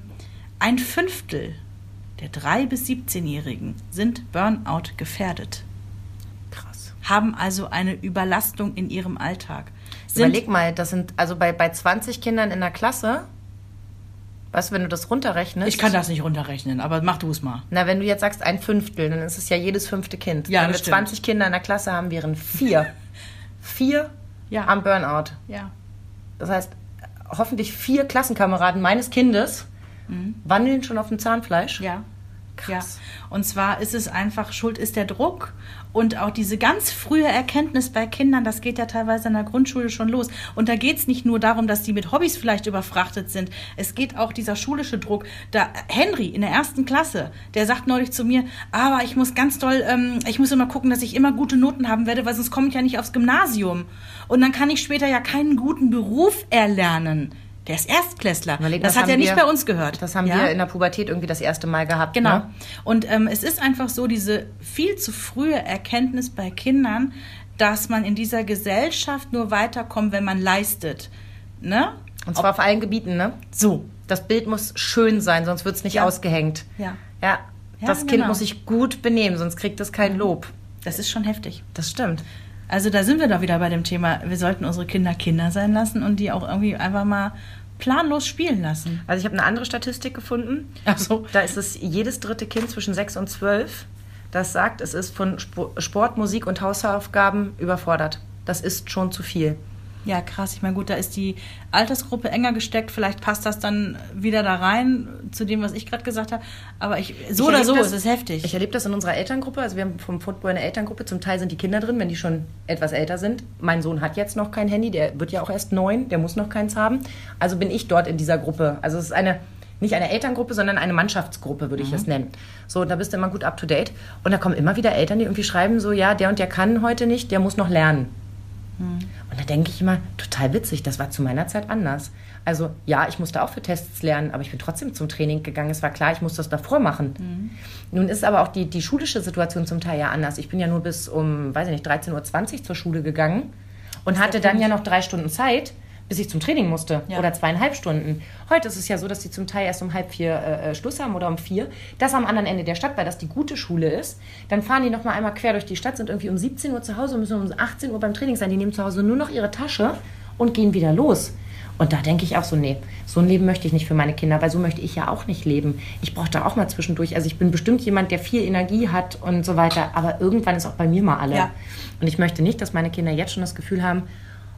ein Fünftel der 3 bis 17-Jährigen sind Burnout gefährdet Krass. haben also eine Überlastung in ihrem Alltag. Sind, Überleg mal, das sind also bei, bei 20 Kindern in der Klasse, weißt du, wenn du das runterrechnest. ich kann das nicht runterrechnen, aber mach du es mal. Na, wenn du jetzt sagst ein Fünftel, dann ist es ja jedes fünfte Kind. Ja, wenn wir das stimmt. 20 Kinder in der Klasse haben, wären vier. [laughs] vier Ja. am Burnout. Ja. Das heißt, hoffentlich vier Klassenkameraden meines Kindes wandeln schon auf dem Zahnfleisch. Mhm. Ja. Krass. Ja. Und zwar ist es einfach, Schuld ist der Druck und auch diese ganz frühe Erkenntnis bei Kindern, das geht ja teilweise in der Grundschule schon los. Und da geht es nicht nur darum, dass die mit Hobbys vielleicht überfrachtet sind. Es geht auch dieser schulische Druck. Da Henry in der ersten Klasse, der sagt neulich zu mir, aber ich muss ganz doll, ähm, ich muss immer gucken, dass ich immer gute Noten haben werde, weil sonst komme ich ja nicht aufs Gymnasium. Und dann kann ich später ja keinen guten Beruf erlernen. Der ist Erstklässler. Überleg, das, hat haben ja nicht wir- bei uns gehört. Das haben ja? wir in der Pubertät irgendwie das erste Mal gehabt. Genau. Ne? Und ähm, es ist einfach so, diese viel zu frühe Erkenntnis bei Kindern, dass man in dieser Gesellschaft nur weiterkommt, wenn man leistet. Ne? Und zwar auf allen Gebieten, ne? So. Das Bild muss schön sein, sonst wird es nicht Ja. ausgehängt. Ja. Ja. Ja, das Kind genau. muss sich gut benehmen, sonst kriegt es kein Lob. Das ist schon heftig. Das stimmt. Also da sind wir doch wieder bei dem Thema, wir sollten unsere Kinder Kinder sein lassen und die auch irgendwie einfach mal planlos spielen lassen. Also ich habe eine andere Statistik gefunden. Ach so. Da ist es jedes dritte Kind zwischen 6 und 12, das sagt, es ist von Sp- Sport, Musik und Hausaufgaben überfordert. Das ist schon zu viel. Ja, krass. Ich meine, gut, da ist die Altersgruppe enger gesteckt. Vielleicht passt das dann wieder da rein zu dem, was ich gerade gesagt habe. Aber ich, so Ich oder so das- ist es heftig. Ich erlebe das in unserer Elterngruppe. Also wir haben vom Football eine Elterngruppe. Zum Teil sind die Kinder drin, wenn die schon etwas älter sind. Mein Sohn hat jetzt noch kein Handy. Der wird ja auch erst neun. Der muss noch keins haben. Also bin ich dort in dieser Gruppe. Also es ist eine nicht eine Elterngruppe, sondern eine Mannschaftsgruppe, würde ich es nennen. So, da bist du immer gut up to date. Und da kommen immer wieder Eltern, die irgendwie schreiben so, ja, der und der kann heute nicht, der muss noch lernen. Und da denke ich immer, total witzig, das war zu meiner Zeit anders. Also ja, ich musste auch für Tests lernen, aber ich bin trotzdem zum Training gegangen. Es war klar, ich muss das davor machen. Nun ist aber auch die, die schulische Situation zum Teil ja anders. Ich bin ja nur bis um, weiß ich nicht, 13.20 Uhr zur Schule gegangen und hatte dann ja noch drei Stunden Zeit, bis ich zum Training musste. Ja. Oder zweieinhalb Stunden. Heute ist es ja so, dass die zum Teil erst um halb vier äh, äh, Schluss haben oder um vier. Das am anderen Ende der Stadt, weil das die gute Schule ist. Dann fahren die noch mal einmal quer durch die Stadt, sind irgendwie um 17 Uhr zu Hause und müssen um 18 Uhr beim Training sein. Die nehmen zu Hause nur noch ihre Tasche und gehen wieder los. Und da denke ich auch so, nee, so ein Leben möchte ich nicht für meine Kinder, weil so möchte ich ja auch nicht leben. Ich brauche da auch mal zwischendurch. Also ich bin bestimmt jemand, der viel Energie hat und so weiter, aber irgendwann ist auch bei mir mal alle. Ja. Und ich möchte nicht, dass meine Kinder jetzt schon das Gefühl haben,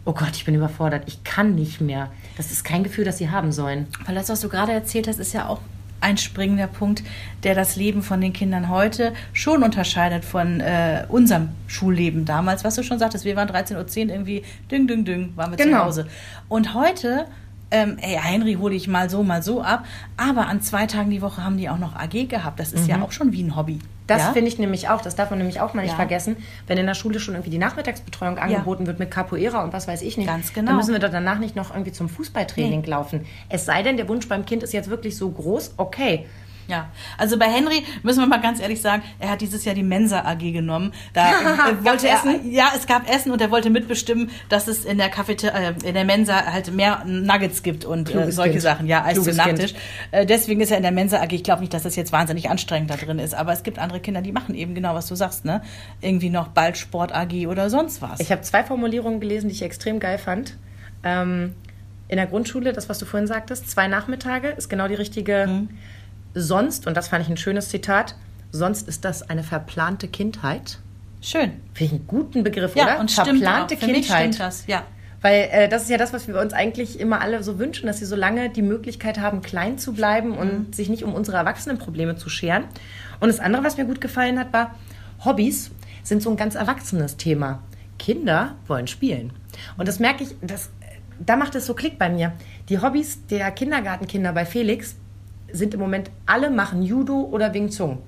oh Gott, ich bin überfordert, ich kann nicht mehr. Das ist kein Gefühl, das sie haben sollen. Weil das, was du gerade erzählt hast, ist ja auch ein springender Punkt, der das Leben von den Kindern heute schon unterscheidet von äh, unserem Schulleben damals. Was du schon sagtest, wir waren 13.10 Uhr irgendwie, düng, düng, düng, waren wir Genau. zu Hause. Und heute ähm, ey, Henry hole ich mal so, mal so ab. Aber an zwei Tagen die Woche haben die auch noch AG gehabt. Das ist ja auch schon wie ein Hobby. Das ja? finde ich nämlich auch, das darf man nämlich auch mal nicht Ja. vergessen, wenn in der Schule schon irgendwie die Nachmittagsbetreuung angeboten wird mit Capoeira und was weiß ich nicht, Ganz genau. dann müssen wir doch danach nicht noch irgendwie zum Fußballtraining Nee. laufen. Es sei denn, der Wunsch beim Kind ist jetzt wirklich so groß, okay. Ja, also bei Henry müssen wir mal ganz ehrlich sagen, er hat dieses Jahr die Mensa AG genommen. Da äh, [laughs] wollte er, Essen? ja, es gab Essen und er wollte mitbestimmen, dass es in der Cafete, äh, in der Mensa halt mehr Nuggets gibt und äh, solche Kind. Sachen, ja, als Kluges. Nachtisch. Äh, deswegen ist er in der Mensa AG. Ich glaube nicht, dass das jetzt wahnsinnig anstrengend da drin ist, aber es gibt andere Kinder, die machen eben genau, was du sagst, ne? Irgendwie noch Ballsport AG oder sonst was. Ich habe zwei Formulierungen gelesen, die ich extrem geil fand. Ähm, in der Grundschule, das, was du vorhin sagtest, zwei Nachmittage ist genau die richtige. Mhm. Sonst, und das fand ich ein schönes Zitat, sonst ist das eine verplante Kindheit. Schön. Finde ich einen guten Begriff, Ja, oder? und stimmt verplante auch. Für mich Kindheit. stimmt das, ja. Weil äh, das ist ja das, was wir uns eigentlich immer alle so wünschen, dass sie so lange die Möglichkeit haben, klein zu bleiben und Mhm. sich nicht um unsere Erwachsenenprobleme zu scheren. Und das andere, was mir gut gefallen hat, war, Hobbys sind so ein ganz erwachsenes Thema. Kinder wollen spielen. Und das merke ich, das, da macht es so Klick bei mir. Die Hobbys der Kindergartenkinder bei Felix sind im Moment alle machen Judo oder Wing Chun.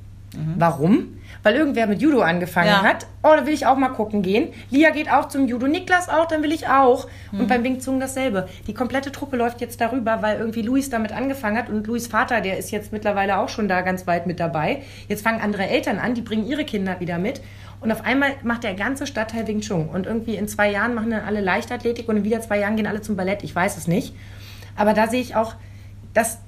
Warum? Weil irgendwer mit Judo angefangen Ja. hat. Oh, da will ich auch mal gucken gehen. Lia geht auch zum Judo. Niklas auch, dann will ich auch. Und beim Wing Chun dasselbe. Die komplette Truppe läuft jetzt darüber, weil irgendwie Luis damit angefangen hat. Und Luis Vater, der ist jetzt mittlerweile auch schon da ganz weit mit dabei. Jetzt fangen andere Eltern an, die bringen ihre Kinder wieder mit. Und auf einmal macht der ganze Stadtteil Wing Chun. Und irgendwie in zwei Jahren machen dann alle Leichtathletik und in wieder zwei Jahren gehen alle zum Ballett. Ich weiß es nicht. Aber da sehe ich auch, dass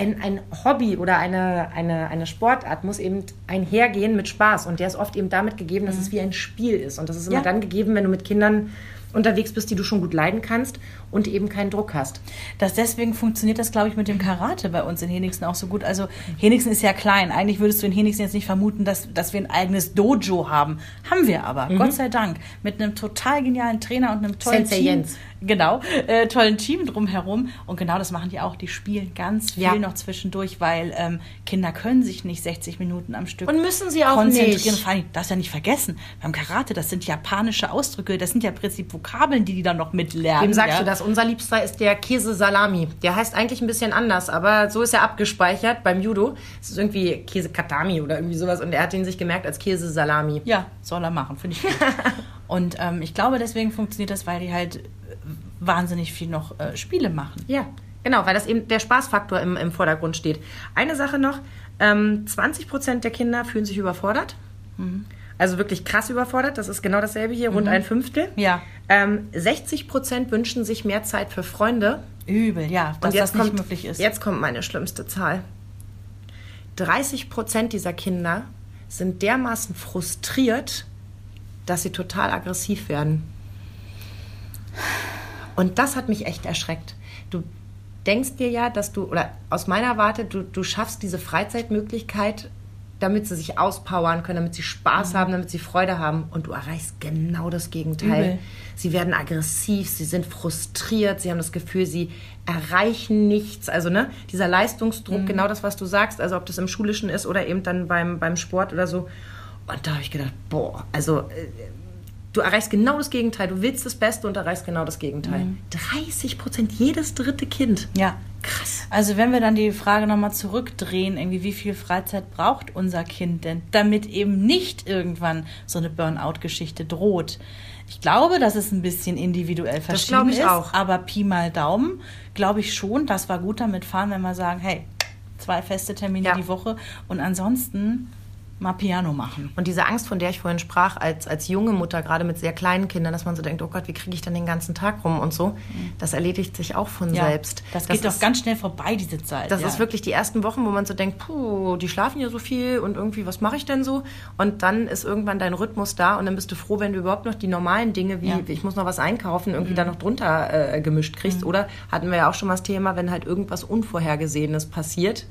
ein, ein Hobby oder eine, eine, eine Sportart muss eben einhergehen mit Spaß. Und der ist oft eben damit gegeben, dass es wie ein Spiel ist. Und das ist immer Ja. dann gegeben, wenn du mit Kindern unterwegs bist, die du schon gut leiden kannst und eben keinen Druck hast. Das deswegen funktioniert das, glaube ich, mit dem Karate bei uns in Henigsen auch so gut. Also Henigsen ist ja klein. Eigentlich würdest du in Henigsen jetzt nicht vermuten, dass, dass wir ein eigenes Dojo haben. Haben wir aber, Mhm. Gott sei Dank. Mit einem total genialen Trainer und einem tollen Sensei Team. Jens. Genau, äh, tollen Team drumherum. Und genau das machen die auch. Die spielen ganz viel Ja. noch zwischendurch, weil ähm, Kinder können sich nicht 60 Minuten am Stück Und müssen sie auch konzentrieren. nicht. Vor allem, darfst ja nicht vergessen, beim Karate, das sind japanische Ausdrücke, das sind ja im Prinzip Vokabeln, die die dann noch mitlernen. Wem sagst ja? du das? Unser Liebster ist der Käse-Salami. Der heißt eigentlich ein bisschen anders, aber so ist er abgespeichert beim Judo. Es ist irgendwie Käse-Katami oder irgendwie sowas und er hat ihn sich gemerkt als Käse-Salami. Ja, soll er machen, finde ich gut. [laughs] Und ähm, ich glaube, deswegen funktioniert das, weil die halt wahnsinnig viel noch äh, Spiele machen. Ja, genau, weil das eben der Spaßfaktor im, im Vordergrund steht. Eine Sache noch, ähm, 20 Prozent der Kinder fühlen sich überfordert. Also wirklich krass überfordert. Das ist genau dasselbe hier, rund ein Fünftel. Ja. Ähm, 60 Prozent wünschen sich mehr Zeit für Freunde. Übel, ja, dass das nicht kommt, möglich ist. Jetzt kommt meine schlimmste Zahl. 30 Prozent dieser Kinder sind dermaßen frustriert, dass sie total aggressiv werden. Und das hat mich echt erschreckt. Du denkst dir ja, dass du, oder aus meiner Warte, du, du schaffst diese Freizeitmöglichkeit, damit sie sich auspowern können, damit sie Mhm. Spaß haben, damit sie Freude haben. Und du erreichst genau das Gegenteil. Übel. Sie werden aggressiv, sie sind frustriert, sie haben das Gefühl, sie erreichen nichts. Also ne, dieser Mhm. Leistungsdruck, genau das, was du sagst, also ob das im Schulischen ist oder eben dann beim, beim Sport oder so. Und da habe ich gedacht, boah, also äh, du erreichst genau das Gegenteil. Du willst das Beste und erreichst genau das Gegenteil. 30 Prozent, jedes dritte Kind. Ja. Krass. Also wenn wir dann die Frage nochmal zurückdrehen, irgendwie wie viel Freizeit braucht unser Kind denn, damit eben nicht irgendwann so eine Burnout-Geschichte droht. Ich glaube, dass es ein bisschen individuell verschieden glaube ich ist, auch. aber Pi mal Daumen glaube ich schon, dass wir gut damit fahren, wenn wir sagen, hey, zwei feste Termine Ja. die Woche und ansonsten mal Piano machen. Und diese Angst, von der ich vorhin sprach, als, als junge Mutter, gerade mit sehr kleinen Kindern, dass man so denkt, oh Gott, wie kriege ich dann den ganzen Tag rum und so, das erledigt sich auch von Ja, selbst. Das, geht doch ist, ganz schnell vorbei, diese Zeit. Das ja. ist wirklich die ersten Wochen, wo man so denkt, puh, die schlafen ja so viel und irgendwie, was mache ich denn so? Und dann ist irgendwann dein Rhythmus da und dann bist du froh, wenn du überhaupt noch die normalen Dinge, wie Ja. Mhm. ich muss noch was einkaufen, irgendwie da noch drunter äh, gemischt kriegst. Oder hatten wir ja auch schon mal das Thema, wenn halt irgendwas Unvorhergesehenes passiert,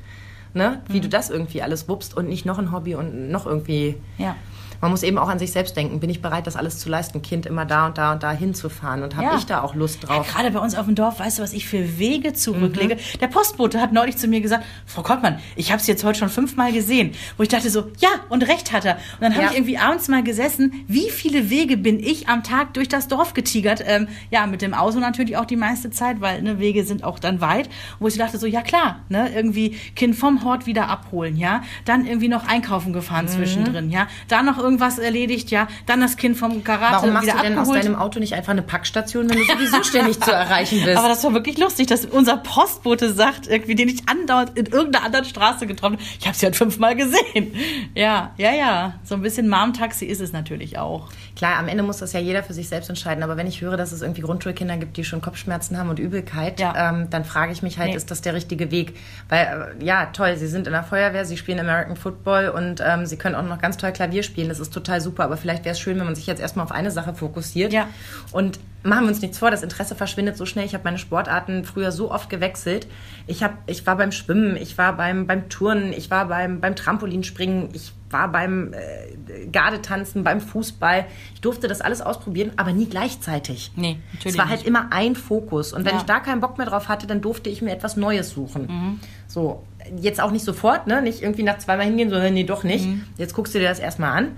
ne? wie du das irgendwie alles wuppst und nicht noch ein Hobby und noch irgendwie. Ja. Man muss eben auch an sich selbst denken. Bin ich bereit, das alles zu leisten? Kind immer da und da und da hinzufahren? Und habe Ja. ich da auch Lust Ja, drauf? gerade bei uns auf dem Dorf, weißt du, was ich für Wege zurücklege? Der Postbote hat neulich zu mir gesagt, Frau Kottmann, ich habe Sie jetzt heute schon fünfmal gesehen. Wo ich dachte so, ja, und recht hat er. Und dann habe Ja. ich irgendwie abends mal gesessen, wie viele Wege bin ich am Tag durch das Dorf getigert? Ähm, ja, mit dem Auto natürlich auch die meiste Zeit, weil ne, Wege sind auch dann weit. Wo ich dachte so, ja klar, ne, irgendwie Kind vom Hort wieder abholen, ja. Dann irgendwie noch einkaufen gefahren Mhm. zwischendrin, ja. Dann noch irgendwas erledigt, ja. Dann das Kind vom Karate Warum machst wieder du denn aus abgeholt. deinem Auto nicht einfach eine Packstation, wenn du sowieso ständig zu erreichen bist? [laughs] Aber das war wirklich lustig, dass unser Postbote sagt, irgendwie, den ich andauernd in irgendeiner anderen Straße getroffen habe, ich habe sie halt fünfmal gesehen. Ja, ja, ja. So ein bisschen Mom-Taxi ist es natürlich auch. Klar, am Ende muss das ja jeder für sich selbst entscheiden. Aber wenn ich höre, dass es irgendwie Grundschulkinder gibt, die schon Kopfschmerzen haben und Übelkeit, Ja. ähm, dann frage ich mich halt, Nee. ist das der richtige Weg? Weil, äh, ja, toll, sie sind in der Feuerwehr, sie spielen American Football und ähm, sie können auch noch ganz toll Klavier spielen. Das ist total super. Aber vielleicht wäre es schön, wenn man sich jetzt erstmal auf eine Sache fokussiert. Ja. Und machen wir uns nichts vor, das Interesse verschwindet so schnell. Ich habe meine Sportarten früher so oft gewechselt. Ich, hab, ich war beim Schwimmen, ich war beim, beim Turnen, ich war beim, beim Trampolinspringen, ich war beim äh, Gardetanzen, beim Fußball. Ich durfte das alles ausprobieren, aber nie gleichzeitig. Nee, natürlich Es war halt nicht. immer ein Fokus. Und wenn Ja. ich da keinen Bock mehr drauf hatte, dann durfte ich mir etwas Neues suchen. So, jetzt auch nicht sofort, ne? Nicht irgendwie nach zweimal hingehen, sondern nee, doch nicht. Jetzt guckst du dir das erstmal an.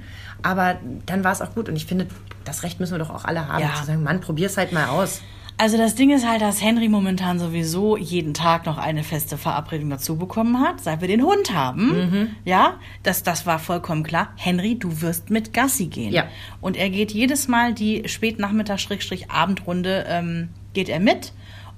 Aber dann war es auch gut. Und ich finde, das Recht müssen wir doch auch alle haben, Ja. zu sagen, Mann, probier's halt mal aus. Also das Ding ist halt, dass Henry momentan sowieso jeden Tag noch eine feste Verabredung dazu bekommen hat, seit wir den Hund haben. Ja, das, das war vollkommen klar. Henry, du wirst mit Gassi gehen. Ja. Und er geht jedes Mal die Spätnachmittag-Abendrunde, ähm, geht er mit.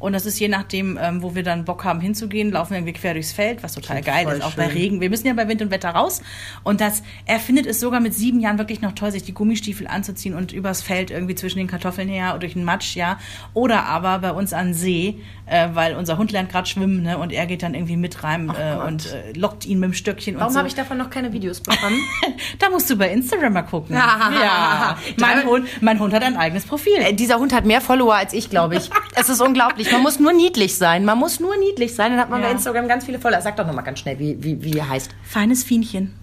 Und das ist je nachdem, ähm, wo wir dann Bock haben hinzugehen, laufen wir irgendwie quer durchs Feld, was total geil ist, auch bei schön. Regen. Wir müssen ja bei Wind und Wetter raus. Und das, er findet es sogar mit sieben Jahren wirklich noch toll, sich die Gummistiefel anzuziehen und übers Feld irgendwie zwischen den Kartoffeln her durch den Matsch, ja. Oder aber bei uns an See, äh, weil unser Hund lernt gerade schwimmen, ne, und er geht dann irgendwie mit rein äh, und äh, lockt ihn mit dem Stöckchen Warum und so. habe ich davon noch keine Videos bekommen? [laughs] da musst du bei Instagram mal gucken. [laughs] Ja. ja. Mein Hund, mein Hund hat ein eigenes Profil. Äh, Dieser Hund hat mehr Follower als ich, glaube ich. [laughs] Es ist unglaublich. Man muss nur niedlich sein. Man muss nur niedlich sein. Dann hat man Ja. bei Instagram ganz viele Follower. Sag doch noch mal ganz schnell, wie, wie, wie er heißt. Feines Fienchen.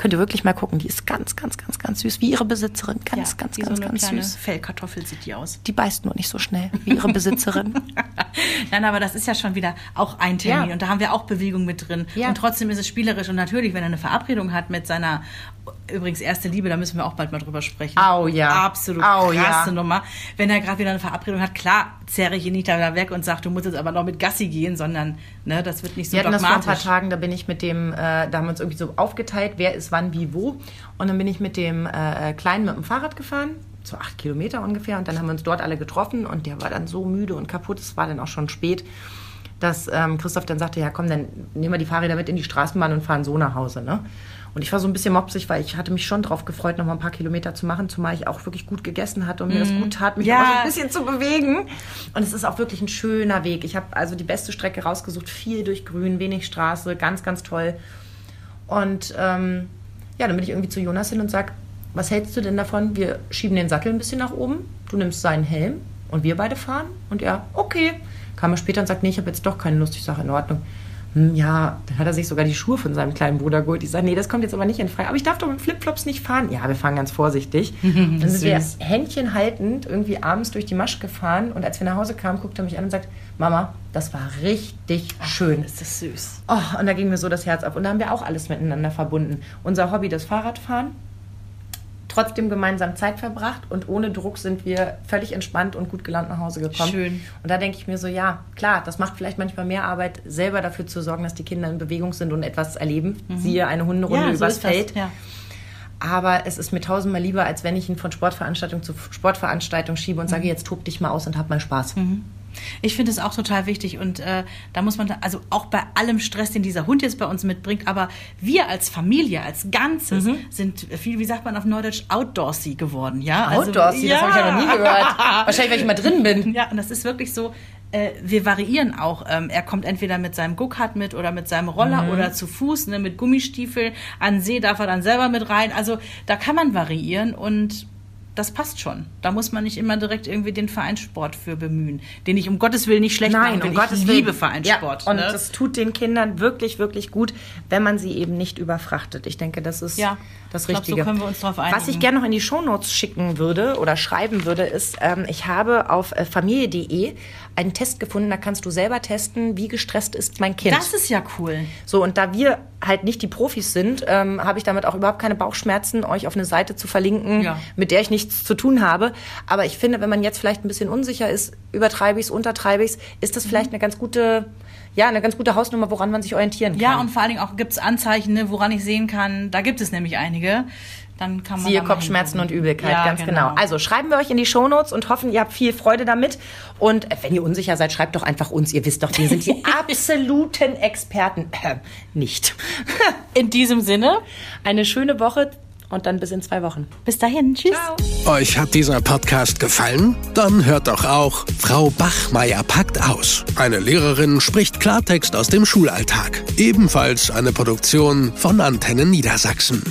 Könnt ihr wirklich mal gucken. Die ist ganz, ganz, ganz, ganz süß. Wie ihre Besitzerin. Ganz, ganz, wie ganz, so ganz süß. Fellkartoffel sieht die aus. Die beißt nur nicht so schnell wie ihre Besitzerin. [laughs] [laughs] Nein, aber das ist ja schon wieder auch ein Termin Ja. und da haben wir auch Bewegung mit drin. Ja. Und trotzdem ist es spielerisch und natürlich, wenn er eine Verabredung hat mit seiner übrigens erste Liebe, da müssen wir auch bald mal drüber sprechen. Au, ja. Absolut Au, krasse ja. Nummer. Wenn er gerade wieder eine Verabredung hat, klar, zerre ich ihn nicht da weg und sage, du musst jetzt aber noch mit Gassi gehen, sondern ne, das wird nicht so Wir hatten das vor ein dogmatisch. paar Tagen, da bin ich mit dem, äh, da haben wir uns irgendwie so aufgeteilt, wer ist wann, wie, wo. Und dann bin ich mit dem äh, Kleinen mit dem Fahrrad gefahren, so acht Kilometer ungefähr. Und dann haben wir uns dort alle getroffen und der war dann so müde und kaputt, es war dann auch schon spät, dass ähm, Christoph dann sagte, ja komm, dann nehmen wir die Fahrräder mit in die Straßenbahn und fahren so nach Hause. Ne? Und ich war so ein bisschen mopsig, weil ich hatte mich schon drauf gefreut, noch mal ein paar Kilometer zu machen, zumal ich auch wirklich gut gegessen hatte und mir das gut tat, mich Ja. so ein bisschen zu bewegen. Und es ist auch wirklich ein schöner Weg. Ich habe also die beste Strecke rausgesucht, viel durch Grün, wenig Straße, ganz, ganz toll. Und ähm, ja, dann bin ich irgendwie zu Jonas hin und sag, was hältst du denn davon? Wir schieben den Sattel ein bisschen nach oben, du nimmst seinen Helm und wir beide fahren. Und er, okay. Kam er später und sagt, nee, ich habe jetzt doch keine Lust. Ich sage, in Ordnung. Hm, ja, dann hat er sich sogar die Schuhe von seinem kleinen Bruder geholt. Ich sage, nee, das kommt jetzt aber nicht in Frage. Aber ich darf doch mit Flipflops nicht fahren. Ja, wir fahren ganz vorsichtig. [laughs] dann sind wir. Händchen haltend irgendwie abends durch die Masch gefahren. Und als wir nach Hause kamen, guckt er mich an und sagt, Mama, das war richtig schön. Das ist süß. Oh, und da ging mir so das Herz auf. Und da haben wir auch alles miteinander verbunden. Unser Hobby, das Fahrradfahren, trotzdem gemeinsam Zeit verbracht und ohne Druck sind wir völlig entspannt und gut gelaunt nach Hause gekommen. Schön. Und da denke ich mir so, ja, klar, das macht vielleicht manchmal mehr Arbeit, selber dafür zu sorgen, dass die Kinder in Bewegung sind und etwas erleben. Siehe eine Hunderunde Mhm. ja, so übers das. Feld. Ja. Aber es ist mir tausendmal lieber, als wenn ich ihn von Sportveranstaltung zu Sportveranstaltung schiebe und Mhm. sage, jetzt tob dich mal aus und hab mal Spaß. Ich finde es auch total wichtig und äh, da muss man, da, also auch bei allem Stress, den dieser Hund jetzt bei uns mitbringt, aber wir als Familie, als Ganzes Mhm. sind viel, wie sagt man auf Neudeutsch, outdoorsy geworden, ja? Also, Outdoorsy, das habe ich ja noch nie gehört. [laughs] Wahrscheinlich, weil ich mal drin bin. Ja, und das ist wirklich so, äh, wir variieren auch. Ähm, er kommt entweder mit seinem Go-Kart mit oder mit seinem Roller Mhm. oder zu Fuß, ne, mit Gummistiefeln. An See darf er dann selber mit rein. Also da kann man variieren und das passt schon. Da muss man nicht immer direkt irgendwie den Vereinssport für bemühen, den ich um Gottes Willen nicht schlecht Nein, machen will. um Gottes ich Willen. liebe Vereinssport. Ja, und ne? das tut den Kindern wirklich, wirklich gut, wenn man sie eben nicht überfrachtet. Ich denke, das ist Ja, das ich glaub, so Richtige. können wir uns drauf Was ich einigen. gerne noch in die Shownotes schicken würde oder schreiben würde, ist, ähm, ich habe auf äh, familie.de einen Test gefunden, da kannst du selber testen, wie gestresst ist mein Kind. das ist ja cool. So, und da wir halt nicht die Profis sind, ähm, habe ich damit auch überhaupt keine Bauchschmerzen, euch auf eine Seite zu verlinken, Ja. mit der ich nichts zu tun habe. Aber ich finde, wenn man jetzt vielleicht ein bisschen unsicher ist, übertreibe ich es, untertreibe ich es, ist das vielleicht eine ganz gute, ja, eine ganz gute Hausnummer, woran man sich orientieren kann. Ja, und vor allen Dingen auch gibt es Anzeichen, ne, woran ich sehen kann, da gibt es nämlich einige. Dann kann man Siehe Kopfschmerzen und. Übelkeit, ja, ganz genau. Also schreiben wir euch in die Shownotes und hoffen, ihr habt viel Freude damit. Und wenn ihr unsicher seid, schreibt doch einfach uns. Ihr wisst doch, wir sind die [laughs] absoluten Experten. Äh, nicht. in diesem Sinne, Eine schöne Woche und dann bis in zwei Wochen. bis dahin, tschüss. Euch hat dieser Podcast gefallen? Dann hört doch auch Frau Bachmeier packt aus. Eine Lehrerin spricht Klartext aus dem Schulalltag. Ebenfalls eine Produktion von Antennen Niedersachsen.